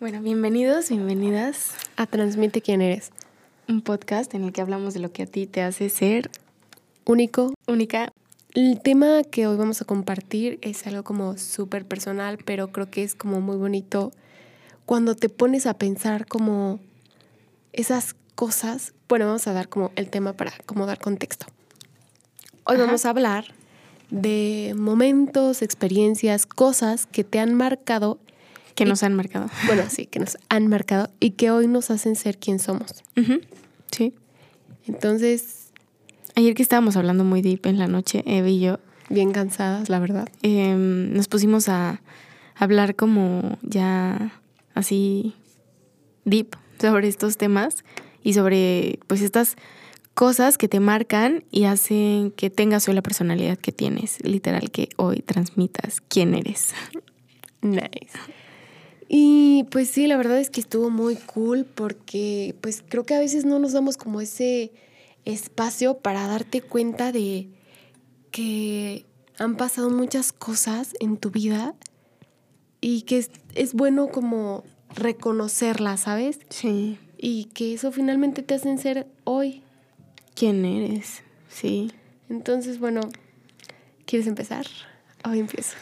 Bueno, bienvenidos, bienvenidas a Transmite quién eres. Un podcast en el que hablamos de lo que a ti te hace ser único, única. El tema que hoy vamos a compartir es algo como súper personal, pero creo que es como muy bonito cuando te pones a pensar como esas cosas. Bueno, vamos a dar como el tema para como dar contexto. Hoy vamos a hablar de momentos, experiencias, cosas que te han marcado. Que nos han marcado. Bueno, sí, que nos han marcado y que hoy nos hacen ser quien somos. Sí. Entonces. Ayer que estábamos hablando muy deep en la noche, Eve y yo. Bien cansadas, la verdad. Em, nos pusimos a hablar como ya así deep sobre estos temas y sobre pues estas cosas que te marcan y hacen que tengas hoy la personalidad que tienes, literal que hoy transmitas quién eres. Nice. Y pues sí, la verdad es que estuvo muy cool porque pues creo que a veces no nos damos como ese espacio para darte cuenta de que han pasado muchas cosas en tu vida y que es, es bueno como reconocerlas, ¿sabes? Sí. Y que eso finalmente te hacen ser hoy quién eres, sí. Entonces, bueno, ¿quieres empezar? Hoy empiezo.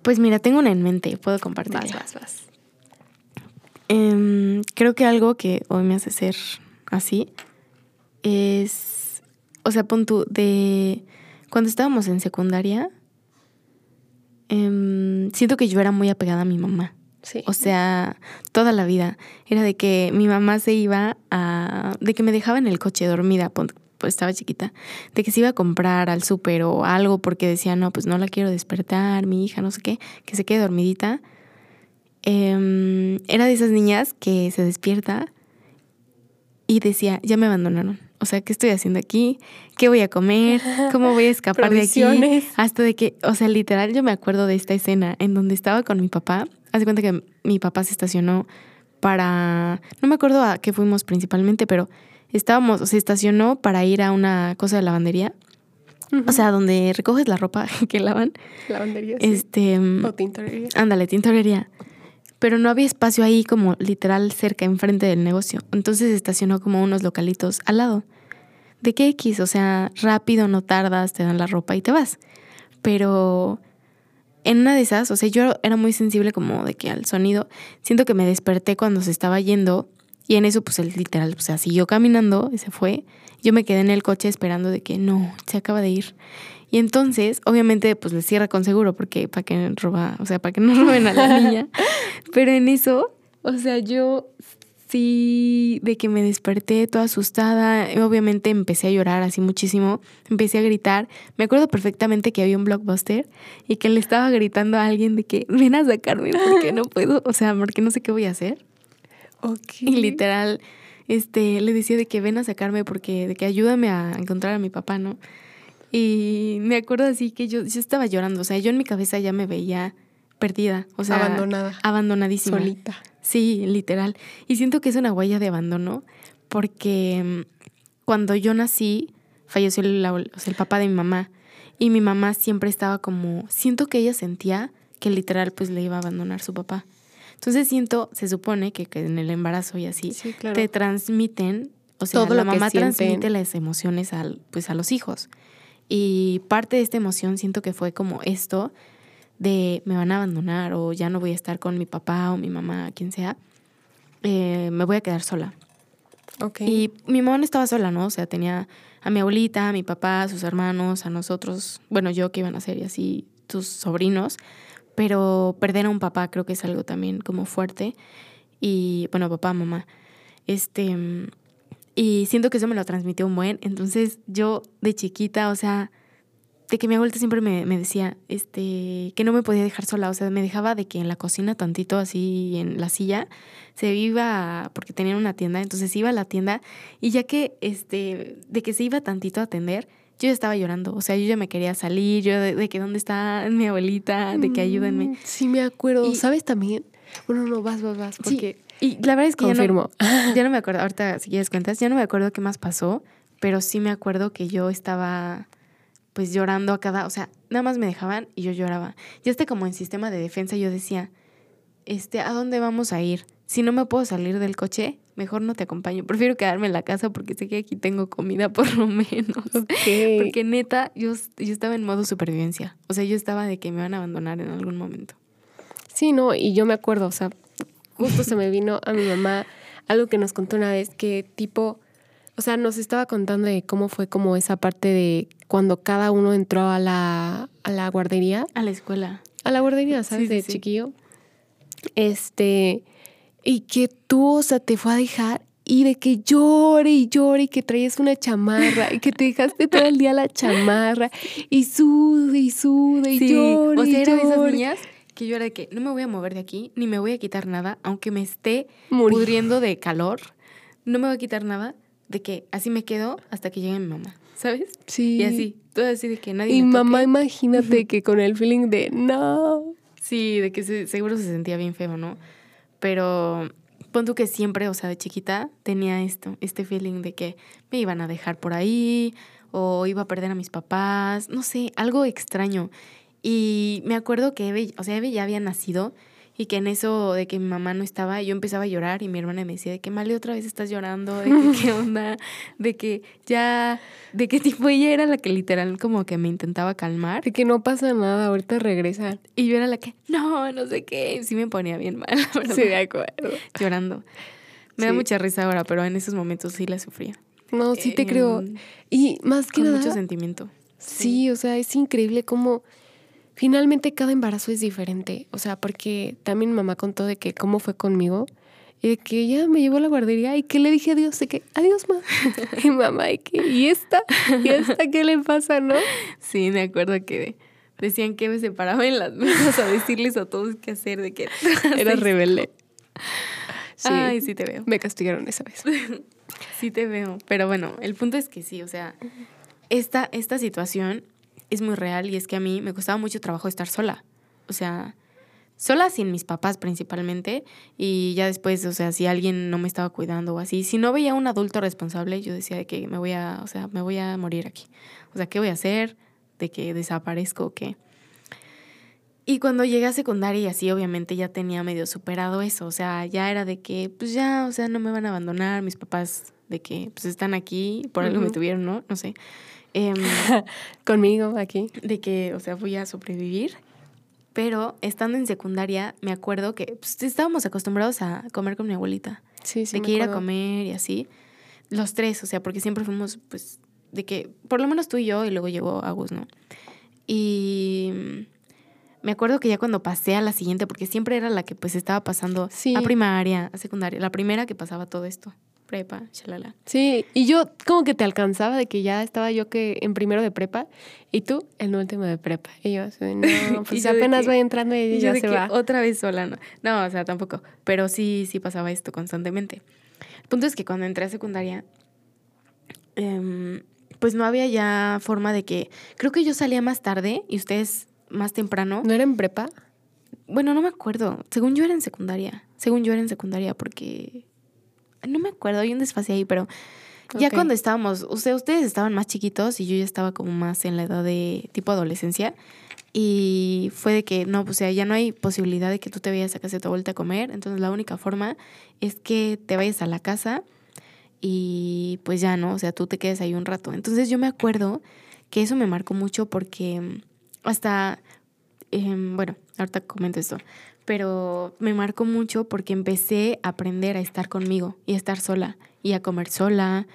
Pues mira, tengo una en mente, puedo compartir. Vas, vas, vas. Em, creo que algo que hoy me hace ser así es, o sea, pon tú, de cuando estábamos en secundaria, em, siento que yo era muy apegada a mi mamá. Sí. O sea, toda la vida. Era de que mi mamá se iba a. de que me dejaba en el coche dormida, pues estaba chiquita, de que se iba a comprar al súper o algo porque decía, no, pues no la quiero despertar, mi hija, no sé qué, que se quede dormidita. Em, era de esas niñas que se despierta y decía, ya me abandonaron. O sea, ¿qué estoy haciendo aquí? ¿Qué voy a comer? ¿Cómo voy a escapar de aquí? Hasta de que, o sea, literal, yo me acuerdo de esta escena en donde estaba con mi papá. Haz de cuenta que mi papá se estacionó para. No me acuerdo a qué fuimos principalmente, pero estábamos, se estacionó para ir a una cosa de lavandería. O sea, donde recoges la ropa que lavan. Lavandería. Este. O tintorería. Ándale, tintorería. Pero no había espacio ahí como literal cerca, enfrente del negocio. Entonces estacionó como unos localitos al lado. ¿De qué X? O sea, rápido, no tardas, te dan la ropa y te vas. Pero en una de esas, o sea, yo era muy sensible como de que al sonido, siento que me desperté cuando se estaba yendo y en eso, pues él literal, o sea, siguió caminando y se fue. Yo me quedé en el coche esperando de que no, se acaba de ir. Y entonces, obviamente, pues le cierra con seguro, porque para que roba, o sea, para que no roben a la niña. Pero en eso, o sea, yo sí, de que me desperté toda asustada, obviamente empecé a llorar así muchísimo, empecé a gritar. Me acuerdo perfectamente que había un blockbuster y que le estaba gritando a alguien de que ven a sacarme porque no puedo, o sea, porque no sé qué voy a hacer. Y literal, este, le decía de que ven a sacarme porque, de que ayúdame a encontrar a mi papá, ¿no? Y me acuerdo así que yo, yo estaba llorando, o sea, yo en mi cabeza ya me veía perdida, o sea, abandonada. Abandonadísima. Solita. Sí, literal. Y siento que es una huella de abandono porque mm, cuando yo nací, falleció el, el papá de mi mamá y mi mamá siempre estaba como, siento que ella sentía que literal pues le iba a abandonar su papá. Entonces siento, se supone que, en el embarazo y así, te transmiten, o sea, la mamá transmite las emociones al, pues, a los hijos. Y parte de esta emoción siento que fue como esto de me van a abandonar o ya no voy a estar con mi papá o mi mamá, quien sea, eh, me voy a quedar sola. Okay. Y mi mamá no estaba sola, ¿no? O sea, tenía a mi abuelita, a mi papá, a sus hermanos, a nosotros, bueno, yo que iban a ser y así, tus sobrinos pero perder a un papá creo que es algo también como fuerte. Y bueno, papá, mamá. Este, y siento que eso me lo transmitió un buen. Entonces yo de chiquita, o sea, de que mi abuelita siempre me, me, decía, este, que no me podía dejar sola. O sea, me dejaba de que en la cocina tantito así en la silla, se iba, porque tenían una tienda, entonces iba a la tienda y ya que, este, de que se iba tantito a atender, yo ya estaba llorando, o sea, yo ya me quería salir, yo de, que dónde está mi abuelita, de que ayúdenme. Mm, sí, me acuerdo. ¿Sabes también? Bueno, no, vas, vas, vas, porque... Y la verdad es que ya no, ya no me acuerdo, ahorita si quieres cuentas, ya no me acuerdo qué más pasó, pero sí me acuerdo que yo estaba pues llorando a cada, o sea, nada más me dejaban y yo lloraba. Ya este como en sistema de defensa yo decía, este, ¿a dónde vamos a ir? si no me puedo salir del coche, mejor no te acompaño. Prefiero quedarme en la casa porque sé que aquí tengo comida por lo menos. Porque neta, yo, yo estaba en modo supervivencia. O sea, yo estaba de que me van a abandonar en algún momento. Sí, no, y yo me acuerdo, o sea, justo se me vino a mi mamá algo que nos contó una vez que tipo, o sea, nos estaba contando de cómo fue como esa parte de cuando cada uno entró a la, a la guardería. A la escuela. A la guardería, ¿sabes? de chiquillo. Este, y que tú, o sea, te fue a dejar y de que llore y llore y que traías una chamarra y que te dejaste todo el día la chamarra y sude y sude y llore. O sea, era de esas niñas que yo era de que no me voy a mover de aquí, ni me voy a quitar nada, aunque me esté pudriendo de calor, no me voy a quitar nada, de que así me quedo hasta que llegue mi mamá, ¿sabes? Sí. Y así, todo así de que nadie Y me mamá, toque. imagínate que con el feeling de no. Sí, de que se- seguro se sentía bien feo, ¿no? Pero pon tú que siempre, o sea, de chiquita tenía esto, este feeling de que me iban a dejar por ahí o iba a perder a mis papás, no sé, algo extraño. Y me acuerdo que Eve, o sea, Eve ya había nacido y que en eso de que mi mamá no estaba, yo empezaba a llorar y mi hermana me decía de que Male otra vez estás llorando, de que qué onda, de que ya, de que tipo ella era la que literal como que me intentaba calmar. De que no pasa nada, ahorita regresan. Y yo era la que, no, no sé qué. Sí me ponía bien mal, verdad, Sí, de acuerdo. llorando. Me da Sí. mucha risa ahora, pero en esos momentos sí la sufría. No, sí te Eh, creo. Y más que Con nada. mucho sentimiento. Sí, o sea, es increíble cómo finalmente cada embarazo es diferente. O sea, porque también mamá contó de que cómo fue conmigo y de que ella me llevó a la guardería y que le dije adiós, de que adiós, mamá. y mamá, y que, ¿y esta? ¿Y esta qué le pasa, no? Sí, me acuerdo que decían que me separaba en las mesas a decirles a todos qué hacer, de que Era rebelde. Sí, Ay, sí te veo. me castigaron esa vez. Sí te veo. Pero bueno, el punto es que sí, o sea, esta, esta situación es muy real y es que a mí me costaba mucho trabajo estar sola. O sea, sola sin mis papás principalmente y ya después, o sea, si alguien no me estaba cuidando o así, si no veía a un adulto responsable, yo decía de que me voy a, o sea, me voy a morir aquí. O sea, ¿qué voy a hacer? ¿De que desaparezco o qué? Y cuando llegué a secundaria y así, obviamente ya tenía medio superado eso. O sea, ya era de que, pues ya, o sea, no me van a abandonar. Mis papás de que, pues están aquí, por algo me tuvieron, ¿no? No sé. Em, Conmigo aquí. de que, o sea, voy a sobrevivir. Pero estando en secundaria, me acuerdo que pues, estábamos acostumbrados a comer con mi abuelita. Sí, sí. de que ir a comer y así. Los tres, o sea, porque siempre fuimos, pues, de que, por lo menos tú y yo, y luego llegó Agus, ¿no? Y me acuerdo que ya cuando pasé a la siguiente, porque siempre era la que pues estaba pasando Sí. a primaria, a secundaria, la primera que pasaba todo esto, prepa, shalala. Sí, y yo como que te alcanzaba de que ya estaba yo que en primero de prepa y tú en último de prepa. Y yo no, pues yo apenas que- va entrando y, Y yo ya de se que va. otra vez sola, no. No, o sea, tampoco. Pero sí, sí pasaba esto constantemente. El punto es que cuando entré a secundaria, em, pues no había ya forma de que. Creo que yo salía más tarde y ustedes más temprano. ¿No era en prepa? Bueno, no me acuerdo. Según yo era en secundaria. Según yo era en secundaria porque. No me acuerdo, hay un desfase ahí, pero ya cuando estábamos, o sea, ustedes estaban más chiquitos y yo ya estaba como más en la edad de tipo adolescencia. Y fue de que, no, pues, o sea, ya no hay posibilidad de que tú te vayas a casa de tu vuelta a comer. Entonces la única forma es que te vayas a la casa y pues ya, ¿no? O sea, tú te quedes ahí un rato. Entonces yo me acuerdo que eso me marcó mucho porque hasta, em, bueno, ahorita comento esto, pero me marcó mucho porque empecé a aprender a estar conmigo y a estar sola y a comer sola.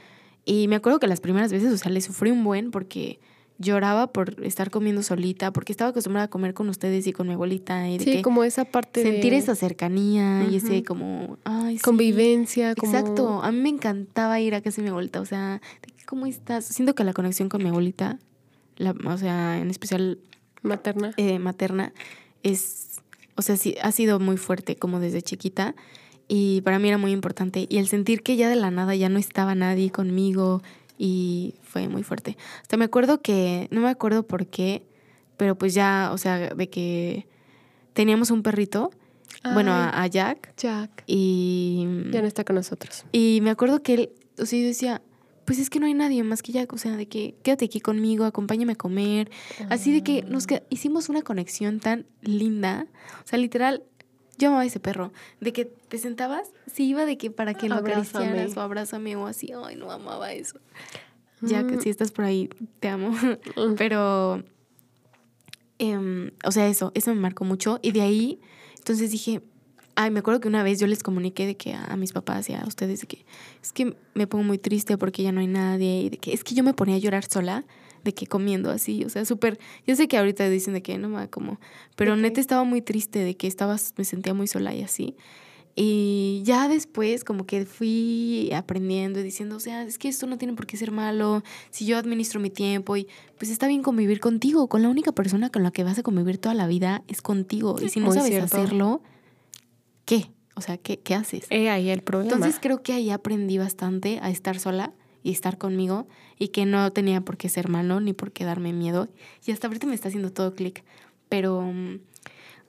Y me acuerdo que las primeras veces, o sea, le sufrí un buen porque lloraba por estar comiendo solita, porque estaba acostumbrada a comer con ustedes y con mi abuelita y de Sí, que como esa parte sentir de esa cercanía y ese como, ay, sí. convivencia. Como... Exacto, a mí me encantaba ir a casa de mi abuelita, o sea, ¿cómo estás? Siento que la conexión con mi abuelita, la, o sea, en especial Materna. eh, materna, es, o sea, sí, ha sido muy fuerte como desde chiquita y para mí era muy importante y el sentir que ya de la nada ya no estaba nadie conmigo y fue muy fuerte. Hasta me acuerdo que, no me acuerdo por qué, pero pues ya, o sea, de que teníamos un perrito, bueno, a, a Jack Jack. y... Ya no está con nosotros. Y me acuerdo que él, o sea, yo decía, pues es que no hay nadie más que Jack, o sea, de que quédate aquí conmigo, acompáñame a comer. Así de que nos que- hicimos una conexión tan linda. O sea, literal, Yo amaba ese perro. De que te sentabas, sí iba de que para que lo acariciaras o abrázame o así. Ay, no amaba eso. Ya que Mm. si estás por ahí, te amo. Mm. Pero, em, o sea, eso, eso me marcó mucho. Y de ahí, entonces dije, ay, me acuerdo que una vez yo les comuniqué de que a, mis papás y a ustedes de que es que me pongo muy triste porque ya no hay nadie y de que es que yo me ponía a llorar sola de que comiendo así, o sea, súper, yo sé que ahorita dicen de que no me como, pero neta estaba muy triste de que estaba, me sentía muy sola y así. Y ya después como que fui aprendiendo y diciendo, o sea, es que esto no tiene por qué ser malo, si yo administro mi tiempo y pues está bien convivir contigo, con la única persona con la que vas a convivir toda la vida es contigo. Y si no Muy sabes cierto. hacerlo, ¿qué? O sea, ¿qué, qué haces? He ahí el problema. Entonces creo que ahí aprendí bastante a estar sola y estar conmigo y que no tenía por qué ser malo ni por qué darme miedo. Y hasta ahorita me está haciendo todo clic. Pero mm,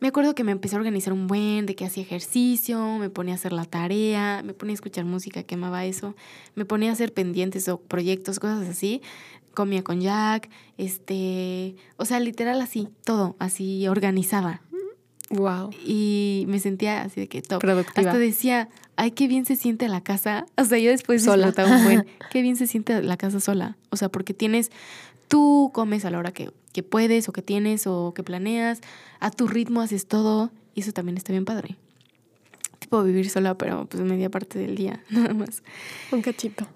me acuerdo que me empecé a organizar un buen, de que hacía ejercicio, me ponía a hacer la tarea, me ponía a escuchar música, que amaba eso, me ponía a hacer pendientes o proyectos, cosas así. Comía con Jack, este, o sea, literal así, todo, así organizaba. Wow. Y me sentía así de que top. Productiva. Hasta decía, ay, qué bien se siente la casa. O sea, yo después Sola. un buen, qué bien se siente la casa sola. O sea, porque tienes, tú comes a la hora que, que puedes o que tienes o que planeas, a tu ritmo haces todo y eso también está bien padre. Tipo vivir sola, pero pues media parte del día, nada más. Un cachito.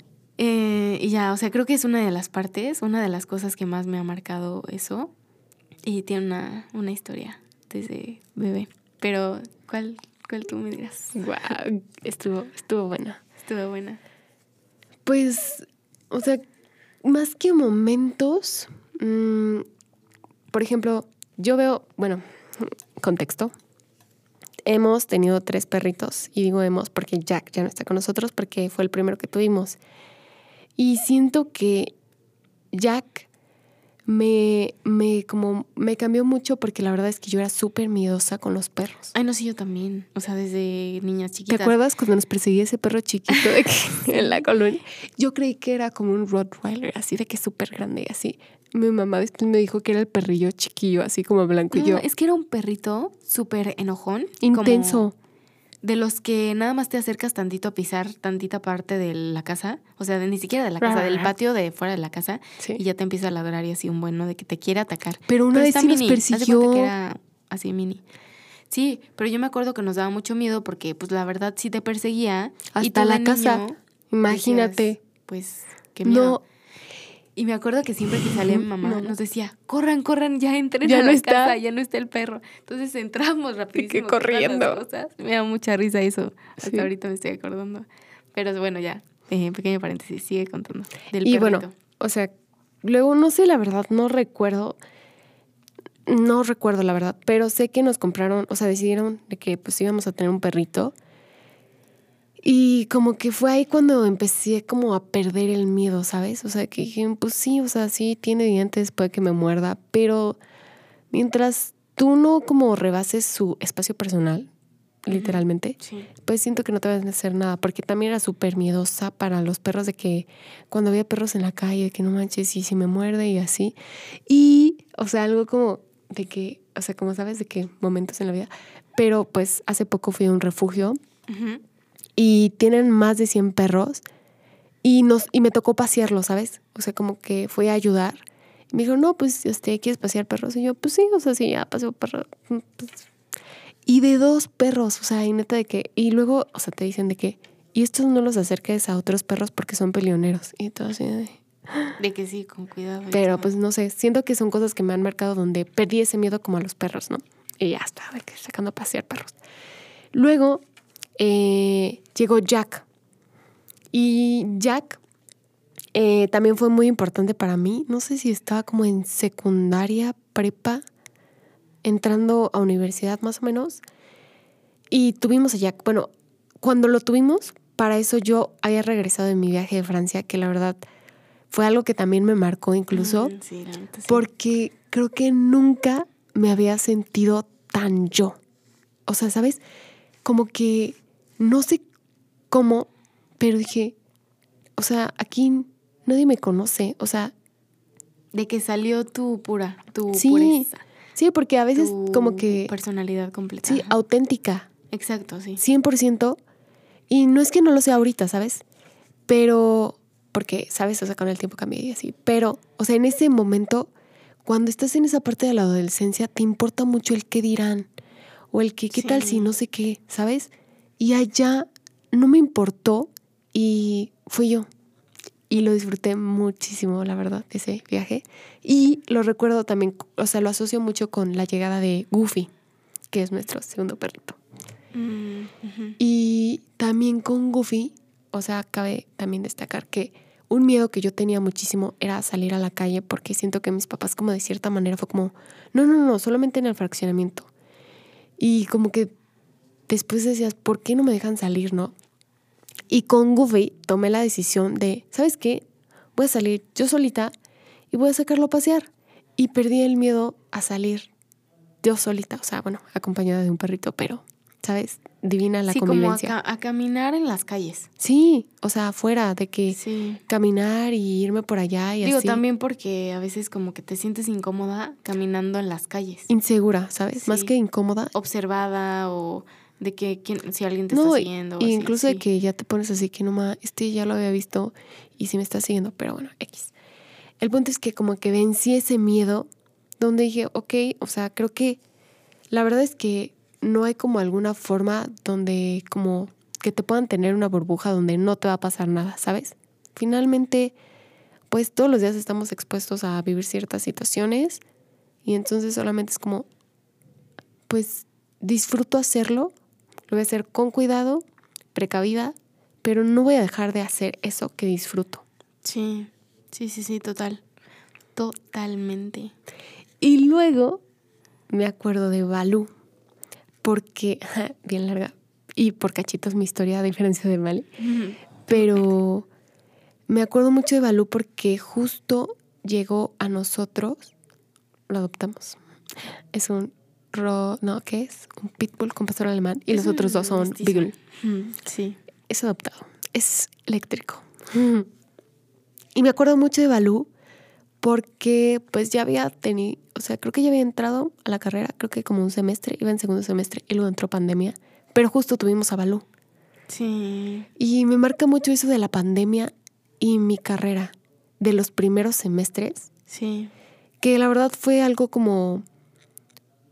Eh, y ya, o sea, creo que es una de las partes, una de las cosas que más me ha marcado eso. Y tiene una, una historia desde bebé. Pero, ¿cuál, cuál tú me dirás? Wow. Estuvo, estuvo buena. Estuvo buena. Pues, o sea, más que momentos, mm, por ejemplo, yo veo, bueno, contexto. Hemos tenido tres perritos, y digo hemos porque Jack ya no está con nosotros porque fue el primero que tuvimos. Y siento que Jack me, me, como, me cambió mucho porque la verdad es que yo era súper miedosa con los perros. Ay, no sé, yo también. O sea, desde niñas ¿Te chiquitas. acuerdas cuando nos perseguía ese perro chiquito de que- en la colonia? Yo creí que era como un Rottweiler, así de que súper grande y así. Mi mamá después me dijo que era el perrillo chiquillo, así como blanco y No, yo. es que era un perrito súper enojón. como Intenso. De los que nada más te acercas tantito a pisar tantita parte de la casa. O sea, de- ni siquiera de la casa, del patio de fuera de la casa. Sí. Y ya te empieza a ladrar y así un bueno de que te quiere atacar. Pero una vez está sí nos mini, cuenta persiguió. que era así mini. Sí, pero yo me acuerdo que nos daba mucho miedo porque, pues, la verdad sí te perseguía. Hasta la casa. Imagínate. decías, pues, qué miedo. No, Y me acuerdo que siempre que salía mi mamá No. nos decía, corran, corran, ya entren Ya a no la está. casa, ya no está el perro. Entonces entramos rapidísimo. las corriendo. cosas. Me da mucha risa eso. Hasta Sí. ahorita me estoy acordando. Pero bueno, ya, eh, pequeño paréntesis, sigue contando. Del y perrito. bueno, o sea, luego no sé, la verdad, no recuerdo. No recuerdo la verdad, pero sé que nos compraron, o sea, decidieron de que pues íbamos a tener un perrito. Y como que fue ahí cuando empecé como a perder el miedo, ¿sabes? O sea, que dije, pues sí, o sea, sí tiene dientes, puede que me muerda, pero mientras tú no como rebases su espacio personal, literalmente, Sí. pues siento que no te van a hacer nada, porque también era súper miedosa para los perros de que cuando había perros en la calle, de que no manches, y si me muerde y así. Y, o sea, algo como de que, o sea, como sabes, de que momentos en la vida, pero pues hace poco fui a un refugio Ujú. Y tienen más de 100 perros y, nos, y me tocó pasearlos, ¿sabes? O sea, como que fui a ayudar. Y me dijo, no, pues, este, ¿quieres pasear perros? Y yo, pues sí, o sea, sí, ya paseo perros. pues". Y de dos perros, o sea, y neta de que, y luego, o sea, te dicen de que, y estos no los acerques a otros perros porque son peleoneros. Y todo así de- De que sí, con cuidado. Pero todo. pues no sé, siento que son cosas que me han marcado donde perdí ese miedo como a los perros, ¿no? Y ya está, de que sacando a pasear perros. Luego eh, llegó Jack. Y Jack eh, también fue muy importante para mí. No sé si estaba como en secundaria, prepa, entrando a universidad más o menos. Y tuvimos a Jack. Bueno, cuando lo tuvimos, para eso yo había regresado de mi viaje de Francia, que la verdad fue algo que también me marcó incluso, Mm, sí, porque creo que nunca me había sentido tan yo. O sea, ¿sabes? Como que no sé cómo, pero dije, o sea, aquí nadie me conoce. O sea, De que salió tu pura, tu Sí, pureza. sí, porque a veces tu como que... Personalidad completa. Sí, auténtica. Exacto, sí. 100%. Y no es que no lo sea ahorita, ¿sabes? Pero, porque, ¿sabes? O sea, con el tiempo cambié y así. Pero, o sea, en ese momento, cuando estás en esa parte de la adolescencia, te importa mucho el qué dirán. O el que, ¿qué tal si no sé qué? ¿Sabes? Y allá no me importó y fui yo. Y lo disfruté muchísimo, la verdad, ese viaje. Y lo recuerdo también, o sea, lo asocio mucho con la llegada de Goofy, que es nuestro segundo perrito. Mm. Y también con Goofy, o sea, cabe también destacar que un miedo que yo tenía muchísimo era salir a la calle porque siento que mis papás como de cierta manera fue como, no, no, no, solamente en el fraccionamiento. Y como que después decías, ¿por qué no me dejan salir, no? Y con Goofy tomé la decisión de, ¿sabes qué? Voy a salir yo solita y voy a sacarlo a pasear. Y perdí el miedo a salir yo solita, o sea, bueno, acompañada de un perrito, pero, ¿sabes? Divina la sí, como a, convivencia. ca- a caminar en las calles. Sí, o sea, afuera de que Sí. caminar y irme por allá y Digo, así. también porque a veces como que te sientes incómoda caminando en las calles. Insegura, ¿sabes? Más que incómoda. Observada o de que quién- si alguien te No, está y- siguiendo. o y así, incluso de sí. que ya te pones así que no ma, este ya lo había visto y sí me está siguiendo, pero bueno, X. El punto es que como que vencí ese miedo donde dije, ok, o sea, creo que la verdad es que no hay como alguna forma donde como que te puedan tener una burbuja donde no te va a pasar nada, ¿sabes? Finalmente, pues todos los días estamos expuestos a vivir ciertas situaciones y entonces solamente es como, pues disfruto hacerlo, lo voy a hacer con cuidado, precavida, pero no voy a dejar de hacer eso que disfruto. Sí, sí, sí, sí, total. Totalmente. Y luego me acuerdo de Balú, porque, bien larga, y por cachitos mi historia, a diferencia de Mali, pero me acuerdo mucho de Balú porque justo llegó a nosotros, lo adoptamos. Es un ro, no, ¿qué es? Un pitbull con pastor alemán y los otros dos son mestizo. beagle. Mm, Sí. Es adoptado, es eléctrico. Y me acuerdo mucho de Balú porque pues ya había tenido, o sea, creo que ya había entrado a la carrera, creo que como un semestre, iba en segundo semestre y luego entró pandemia, pero justo tuvimos a Balú. Sí. Y me marca mucho eso de la pandemia y mi carrera, de los primeros semestres, Sí. que la verdad fue algo como,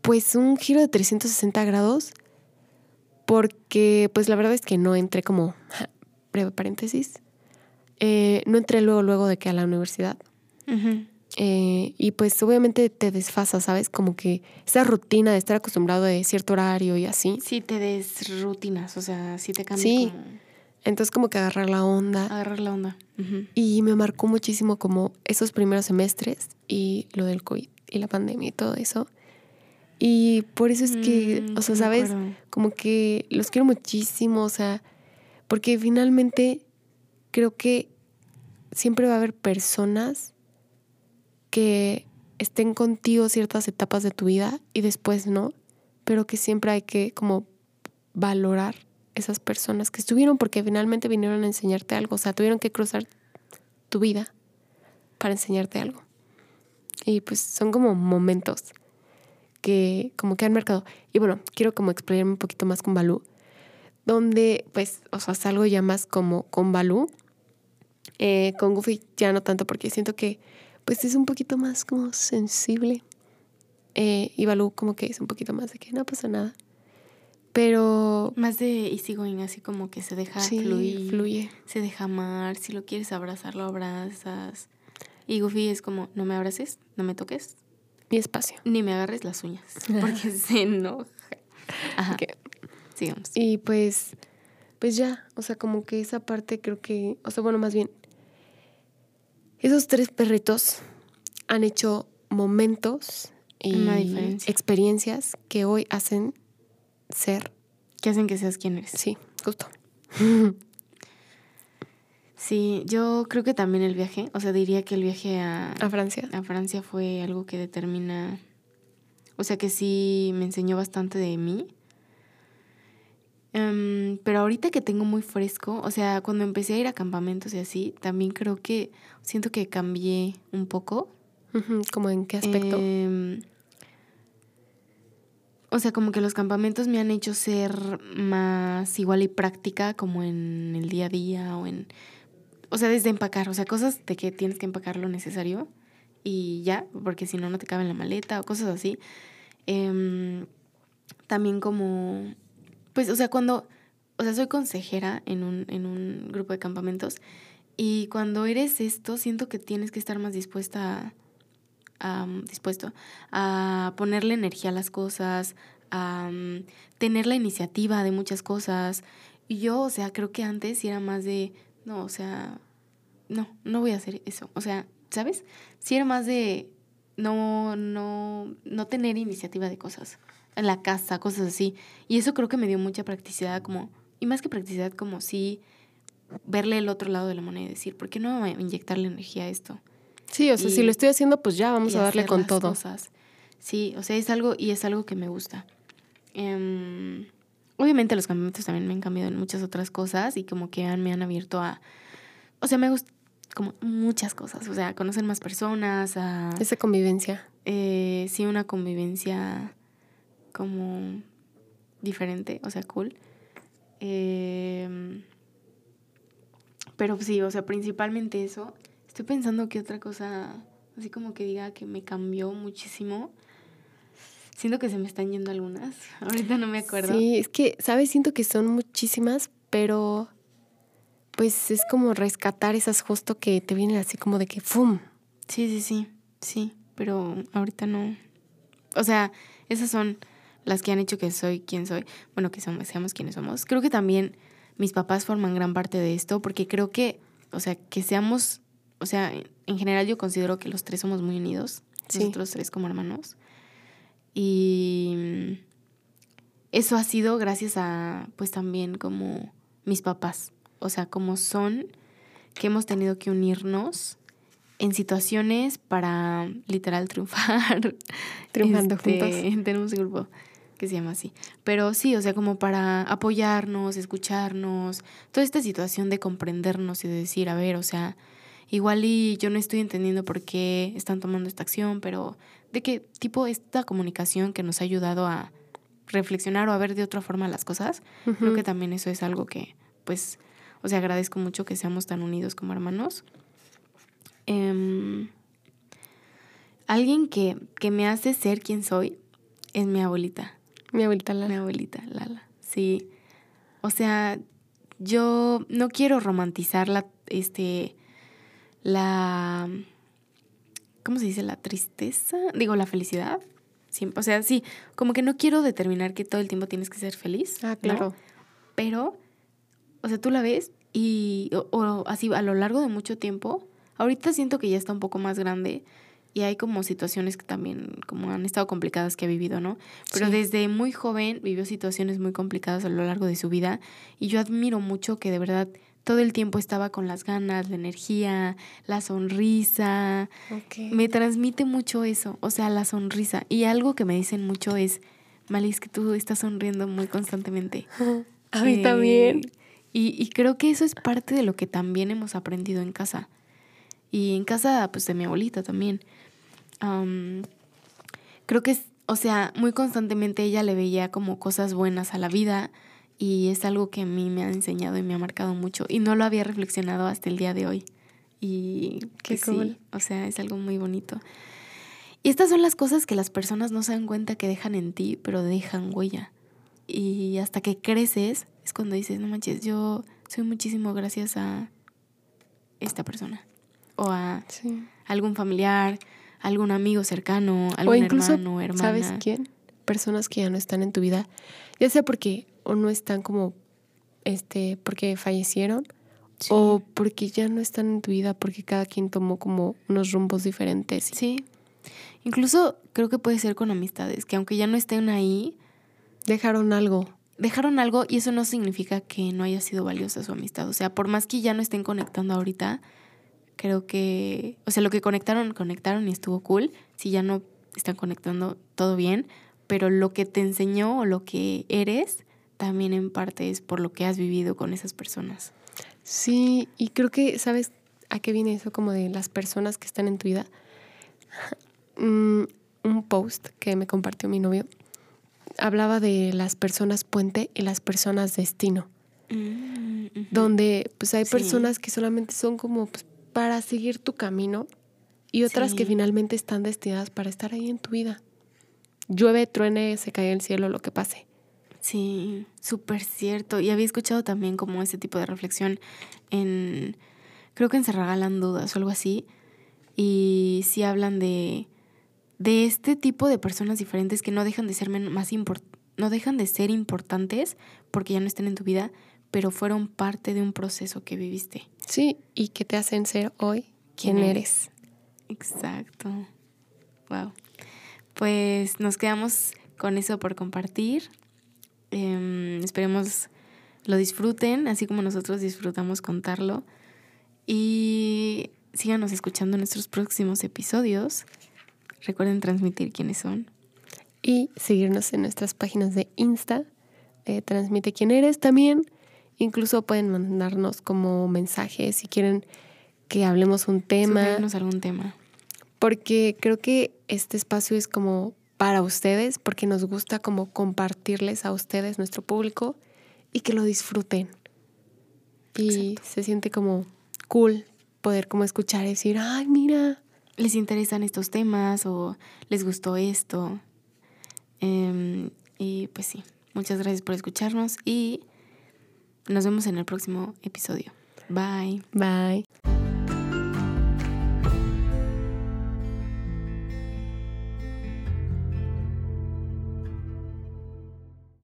pues un giro de 360 grados, porque pues la verdad es que no entré como, breve paréntesis, eh, no entré luego, luego de que a la universidad. Eh, y pues obviamente te desfasa, ¿sabes? Como que esa rutina de estar acostumbrado de cierto horario y así. Sí, te des rutinas, o sea, sí te cambia Sí. como Entonces como que agarrar la onda. agarrar la onda. Y me marcó muchísimo como esos primeros semestres y lo del COVID y la pandemia y todo eso. Y por eso es que, Mm, o sea, ¿sabes? Como que los quiero muchísimo, o sea, porque finalmente creo que siempre va a haber personas que estén contigo ciertas etapas de tu vida y después no, pero que siempre hay que como valorar esas personas que estuvieron porque finalmente vinieron a enseñarte algo, o sea, tuvieron que cruzar tu vida para enseñarte algo. Y pues son como momentos que como que han marcado. Y bueno, quiero como explayarme un poquito más con Balú, donde pues, o sea, salgo ya más como con Balú. Eh, con Goofy ya no tanto porque siento que pues es un poquito más como sensible. Eh, y Balú como que es un poquito más de que no pasa nada. Pero Más de easygoing, así como que se deja sí, fluir. fluye. Se deja amar. Si lo quieres abrazar, lo abrazas. Y Goofy es como, no me abraces, no me toques, Mi espacio. ni me agarres las uñas. Porque se enoja. Ajá. Ok. Sigamos. Y pues, pues ya, o sea, como que esa parte creo que, o sea, bueno, más bien, esos tres perritos han hecho momentos y experiencias que hoy hacen ser, ¿Qué hacen que seas quien eres? sí, justo. Sí, yo creo que también el viaje, o sea, diría que el viaje a, A Francia. a Francia fue algo que determina, o sea, que sí me enseñó bastante de mí. Em, pero ahorita que tengo muy fresco, o sea, cuando empecé a ir a campamentos y así, también creo que siento que cambié un poco. ¿Como en qué aspecto? Em, o sea, como que los campamentos me han hecho ser más igual y práctica como en el día a día o en, o sea, desde empacar, o sea, cosas de que tienes que empacar lo necesario y ya, porque si no, no te cabe en la maleta o cosas así. Em, también como, pues, o sea, cuando, o sea, soy consejera en un, en un grupo de campamentos y cuando eres esto, siento que tienes que estar más dispuesta a, dispuesto a ponerle energía a las cosas, a tener la iniciativa de muchas cosas. Yo, o sea, creo que antes era más de, no, o sea, no, no voy a hacer eso. O sea, ¿sabes? Sí era más de no, no, no tener iniciativa de cosas en la casa, cosas así. Y eso creo que me dio mucha practicidad, como, y más que practicidad, como sí verle el otro lado de la moneda y decir, ¿por qué no inyectarle energía a esto? Sí, o sea, si lo estoy haciendo, pues ya vamos a darle con todo. Cosas. Sí, o sea, es algo, y es algo que me gusta. Em, obviamente los campamentos también me han cambiado en muchas otras cosas y como que me han abierto a, o sea, me gusta como muchas cosas, o sea, conocer más personas, a... Esa convivencia. Eh, sí, una convivencia como diferente, o sea, cool. Eh, pero sí, o sea, principalmente eso. Estoy pensando que otra cosa, así como que diga que me cambió muchísimo. Siento que se me están yendo algunas. Ahorita no me acuerdo. Sí, es que, ¿sabes? Siento que son muchísimas, pero pues es como rescatar esas justo que te vienen así como de que ¡fum! Sí, sí, sí, sí, pero ahorita no. O sea, esas son las que han hecho que soy quien soy. Bueno, que somos, seamos quienes somos. Creo que también mis papás forman gran parte de esto, porque creo que, o sea, que seamos, o sea, en general yo considero que los tres somos muy unidos, nosotros tres como hermanos. Y eso ha sido gracias a, pues también como mis papás, o sea, como son, que hemos tenido que unirnos en situaciones para literal triunfar. Triunfando este, juntos. Tenemos un grupo que se llama así. Pero sí, o sea, como para apoyarnos, escucharnos, toda esta situación de comprendernos y de decir, a ver, o sea, igual y yo no estoy entendiendo por qué están tomando esta acción, pero de qué tipo esta comunicación que nos ha ayudado a reflexionar o a ver de otra forma las cosas, creo que también eso es algo que, pues, o sea, agradezco mucho que seamos tan unidos como hermanos. Em, alguien que, que me hace ser quien soy es mi abuelita. Mi abuelita Lala. Mi abuelita Lala, sí. O sea, yo no quiero romantizar la, este, la, ¿cómo se dice? La tristeza, digo, la felicidad. o sea, sí, como que no quiero determinar que todo el tiempo tienes que ser feliz. Ah, claro. Pero, o sea, tú la ves y, o así a lo largo de mucho tiempo, ahorita siento que ya está un poco más grande y hay como situaciones que también como han estado complicadas que ha vivido, ¿no? Pero desde muy joven vivió situaciones muy complicadas a lo largo de su vida y yo admiro mucho que de verdad todo el tiempo estaba con las ganas, la energía, la sonrisa. Me transmite mucho eso, o sea, la sonrisa. Y algo que me dicen mucho es, Malis, que tú estás sonriendo muy constantemente. A mí también. Y, y creo que eso es parte de lo que también hemos aprendido en casa. Y en casa, pues, de mi abuelita también creo que es, o sea, muy constantemente ella le veía como cosas buenas a la vida y es algo que a mí me ha enseñado y me ha marcado mucho y no lo había reflexionado hasta el día de hoy. Y que sí, o sea, es algo muy bonito. Y estas son las cosas que las personas no se dan cuenta que dejan en ti, pero dejan huella. Y hasta que creces es cuando dices, no manches, yo soy muchísimo gracias a esta persona o a algún familiar algún amigo cercano, algún o incluso, hermano, hermana. ¿Sabes quién? Personas que ya no están en tu vida, ya sea porque o no están como, este, porque fallecieron, o porque ya no están en tu vida, porque cada quien tomó como unos rumbos diferentes. Sí. Incluso creo que puede ser con amistades, que aunque ya no estén ahí, dejaron algo. Dejaron algo y eso no significa que no haya sido valiosa su amistad. O sea, por más que ya no estén conectando ahorita, creo que, o sea, lo que conectaron, conectaron y estuvo cool. Si ya no están conectando, todo bien. Pero lo que te enseñó o lo que eres, también en parte es por lo que has vivido con esas personas. Sí, y creo que, ¿sabes a qué viene eso como de las personas que están en tu vida? Mm, un post que me compartió mi novio hablaba de las personas puente y las personas destino, Mm, donde pues hay Sí. personas que solamente son como pues, para seguir tu camino y otras que finalmente están destinadas para estar ahí en tu vida. Llueve, truene, se cae el cielo, lo que pase. Sí, súper cierto. Y había escuchado también como ese tipo de reflexión en, creo que en Se Regalan Dudas o algo así. Y sí hablan de, de este tipo de personas diferentes que no dejan de ser más import- no dejan de ser importantes porque ya no están en tu vida, pero fueron parte de un proceso que viviste. Sí, y que te hacen ser hoy quien ¿Quién eres. Exacto. Wow. Pues nos quedamos con eso por compartir. Em, esperemos lo disfruten, así como nosotros disfrutamos contarlo. Y síganos escuchando en nuestros próximos episodios. Recuerden transmitir quiénes son. Y seguirnos en nuestras páginas de Insta. eh, transmite quién eres también. Incluso pueden mandarnos como mensajes si quieren que hablemos un tema. Sugerirnos algún tema. porque creo que este espacio es como para ustedes, porque nos gusta como compartirles a ustedes, nuestro público, y que lo disfruten. Y Exacto. se siente como cool poder como escuchar y decir, ay, mira, ¿Les interesan estos temas o les gustó esto? Em, y pues sí, muchas gracias por escucharnos y nos vemos en el próximo episodio. Bye. bye.